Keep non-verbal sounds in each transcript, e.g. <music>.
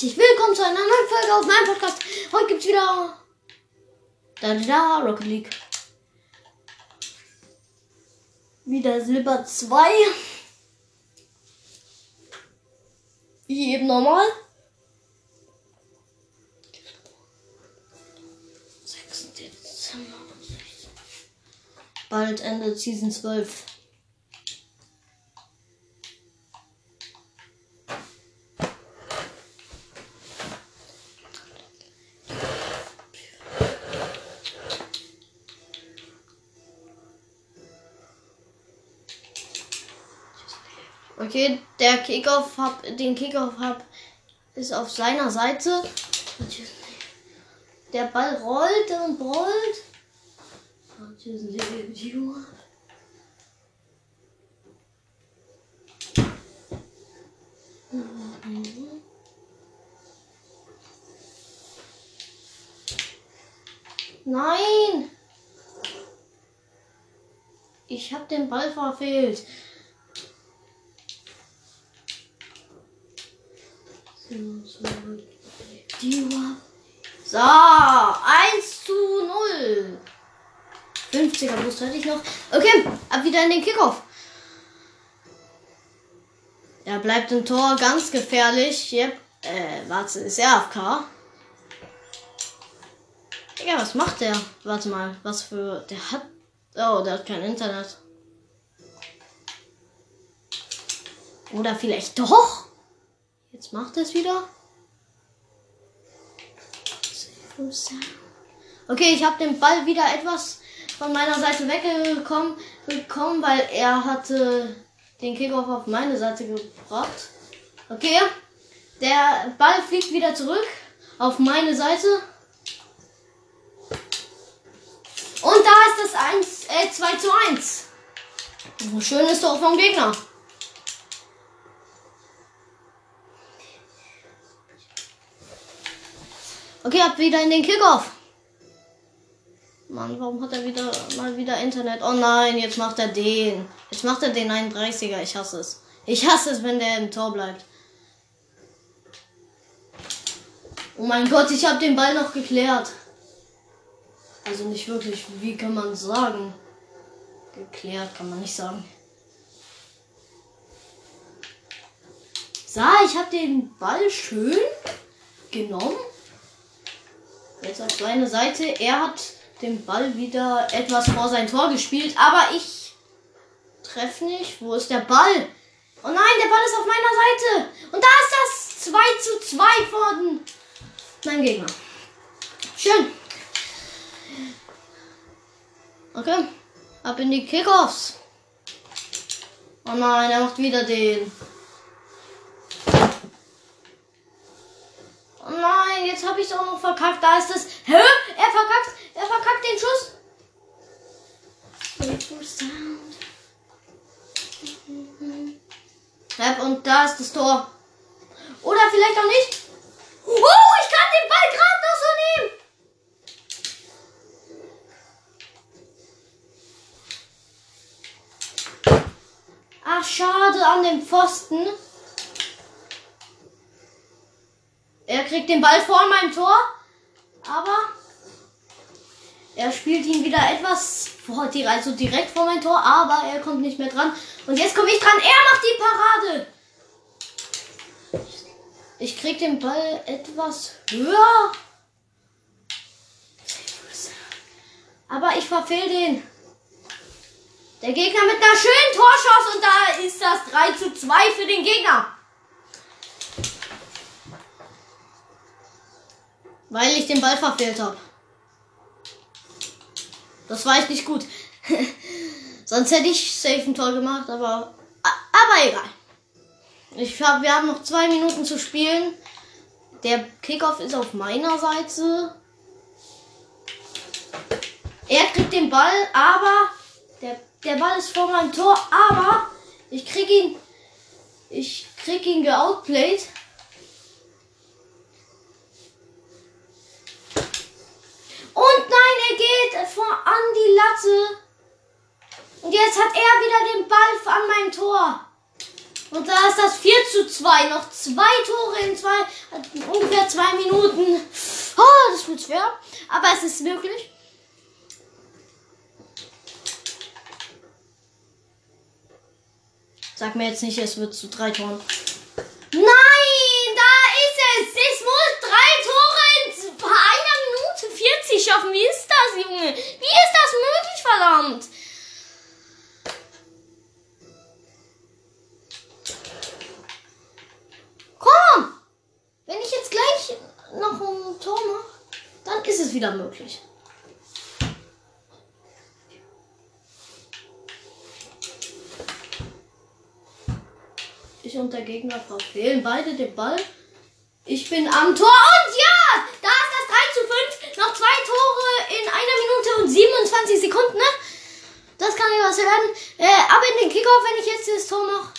herzlich willkommen zu einer neuen Folge auf meinem Podcast. Heute gibt's wieder da da Rocket League. Wieder Silber 2. Wie eben normal. 6. Dezember. Bald endet Season 12. Okay, der Kickoff hab, den Kickoff hab, ist auf seiner Seite. Der Ball rollt und rollt. Nein! Ich habe den Ball verfehlt. So, 1 zu 0. 50er Boost hatte ich noch. Okay, ab wieder in den Kickoff. Er bleibt im Tor ganz gefährlich. Yep. Äh, warte, ist er AFK? Ja, was macht der? Warte mal, was für. Der hat. Oh, der hat kein Internet. Oder vielleicht doch? Jetzt macht es wieder. Okay, ich habe den Ball wieder etwas von meiner Seite weggekommen, gekommen, weil er hatte den Kickoff auf meine Seite gebracht. Okay, der Ball fliegt wieder zurück auf meine Seite. Und da ist das 1, äh, 2 zu 1. Schönes Tor vom Gegner. Okay, ab wieder in den Kickoff. Mann, warum hat er wieder mal wieder Internet? Oh nein, jetzt macht er den. Jetzt macht er den 31er. Ich hasse es. Ich hasse es, wenn der im Tor bleibt. Oh mein Gott, ich habe den Ball noch geklärt. Also nicht wirklich, wie kann man sagen? Geklärt kann man nicht sagen. So, ich habe den Ball schön genommen Jetzt auf seine Seite. Er hat den Ball wieder etwas vor sein Tor gespielt, aber ich treffe nicht. Wo ist der Ball? Oh nein, der Ball ist auf meiner Seite. Und da ist das 2 zu 2 von meinem Gegner. Schön. Okay. Ab in die Kickoffs. Oh nein, er macht wieder den. Oh nein, jetzt habe ich es auch noch verkackt. Da ist es. Hä? Er verkackt. Er verkackt den Schuss. Und da ist das Tor. Oder vielleicht auch nicht. Oh, ich kann den Ball gerade noch so nehmen. Ach, schade an dem Pfosten. Er kriegt den Ball vor meinem Tor, aber er spielt ihn wieder etwas vor, also direkt vor mein Tor, aber er kommt nicht mehr dran. Und jetzt komme ich dran. Er macht die Parade. Ich krieg den Ball etwas höher. Aber ich verfehl den. Der Gegner mit einer schönen Torschuss und da ist das 3 zu 2 für den Gegner. Weil ich den Ball verfehlt habe. Das war ich nicht gut. <laughs> Sonst hätte ich safe ein Tor gemacht, aber. Aber egal. Ich hab, wir haben noch zwei Minuten zu spielen. Der Kickoff ist auf meiner Seite. Er kriegt den Ball, aber der, der Ball ist vor meinem Tor, aber ich krieg ihn. Ich krieg ihn geoutplayed. Und nein, er geht vor an die Latte. Und jetzt hat er wieder den Ball an meinem Tor. Und da ist das 4 zu 2. Noch zwei Tore in zwei, ungefähr zwei Minuten. Oh, das wird schwer. Aber es ist möglich. Sag mir jetzt nicht, es wird zu drei Toren. Nein, da ist es. Es muss drei Tore in einer Minute 40 schaffen. Wie ist das, Junge? Wie ist das möglich, verdammt? Komm! Wenn ich jetzt gleich noch ein Tor mache, dann ist es wieder möglich. Ich und der Gegner verfehlen beide den Ball. Ich bin am Tor und ja! Da ist das 3 zu 5. Noch zwei Tore in einer Minute und 27 Sekunden, ne? Das kann nicht was werden. Äh, ab in den Kickoff, wenn ich jetzt das Tor mache.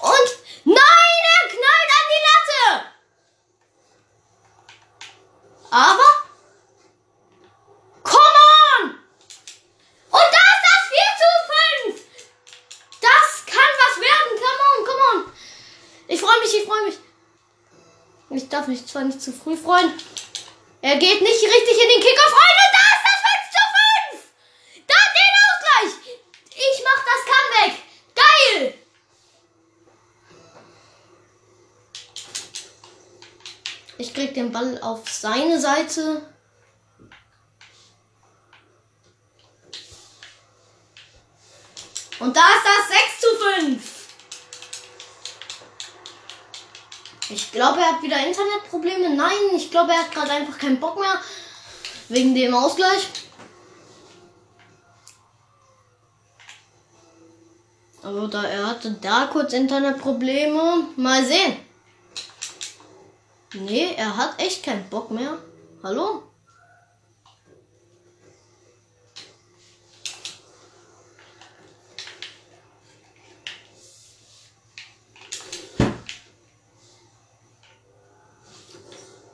Und nein, er knallt an die Latte. Aber das 4 zu 5. Das kann was werden. Ich freue mich, ich freue mich. Ich darf mich zwar nicht zu früh freuen. Er geht nicht richtig in den Kickoff rein und da ist das 5 zu 5. Da den Ausgleich. Ich mach das Comeback. Geil. Ich krieg den Ball auf seine Seite. Und da ist das 6 zu 5. Ich glaube, er hat wieder Internetprobleme. Nein, ich glaube, er hat gerade einfach keinen Bock mehr. Wegen dem Ausgleich. Aber da er hatte da kurz Internetprobleme. Mal sehen. Nee, er hat echt keinen Bock mehr. Hallo?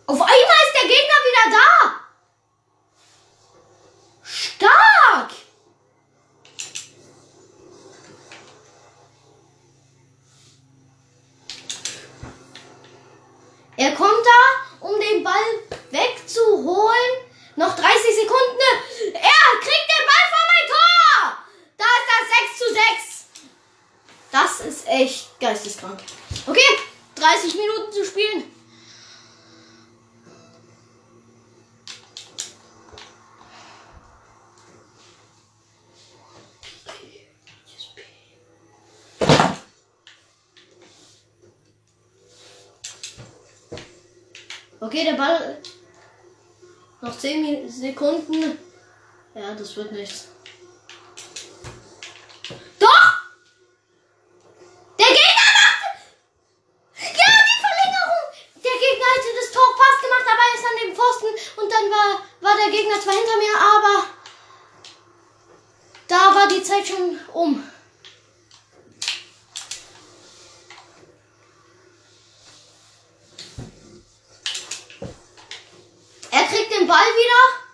Auf einmal ist der Gegner wieder da. Stark. Er kommt da, um den Ball wegzuholen. Noch 30 Sekunden. Er kriegt den Ball vor mein Tor. Da ist das 6 zu 6. Das ist echt geisteskrank. Okay, 30 Minuten zu spielen. Okay, der Ball. Noch 10 Sekunden. Ja, das wird nichts. Doch! Der Gegner macht. Ja, die Verlängerung! Der Gegner hatte das Tor fast gemacht, aber er ist an dem Pfosten. Und dann war, war der Gegner zwar hinter mir, aber. Da war die Zeit schon um. Er kriegt den Ball wieder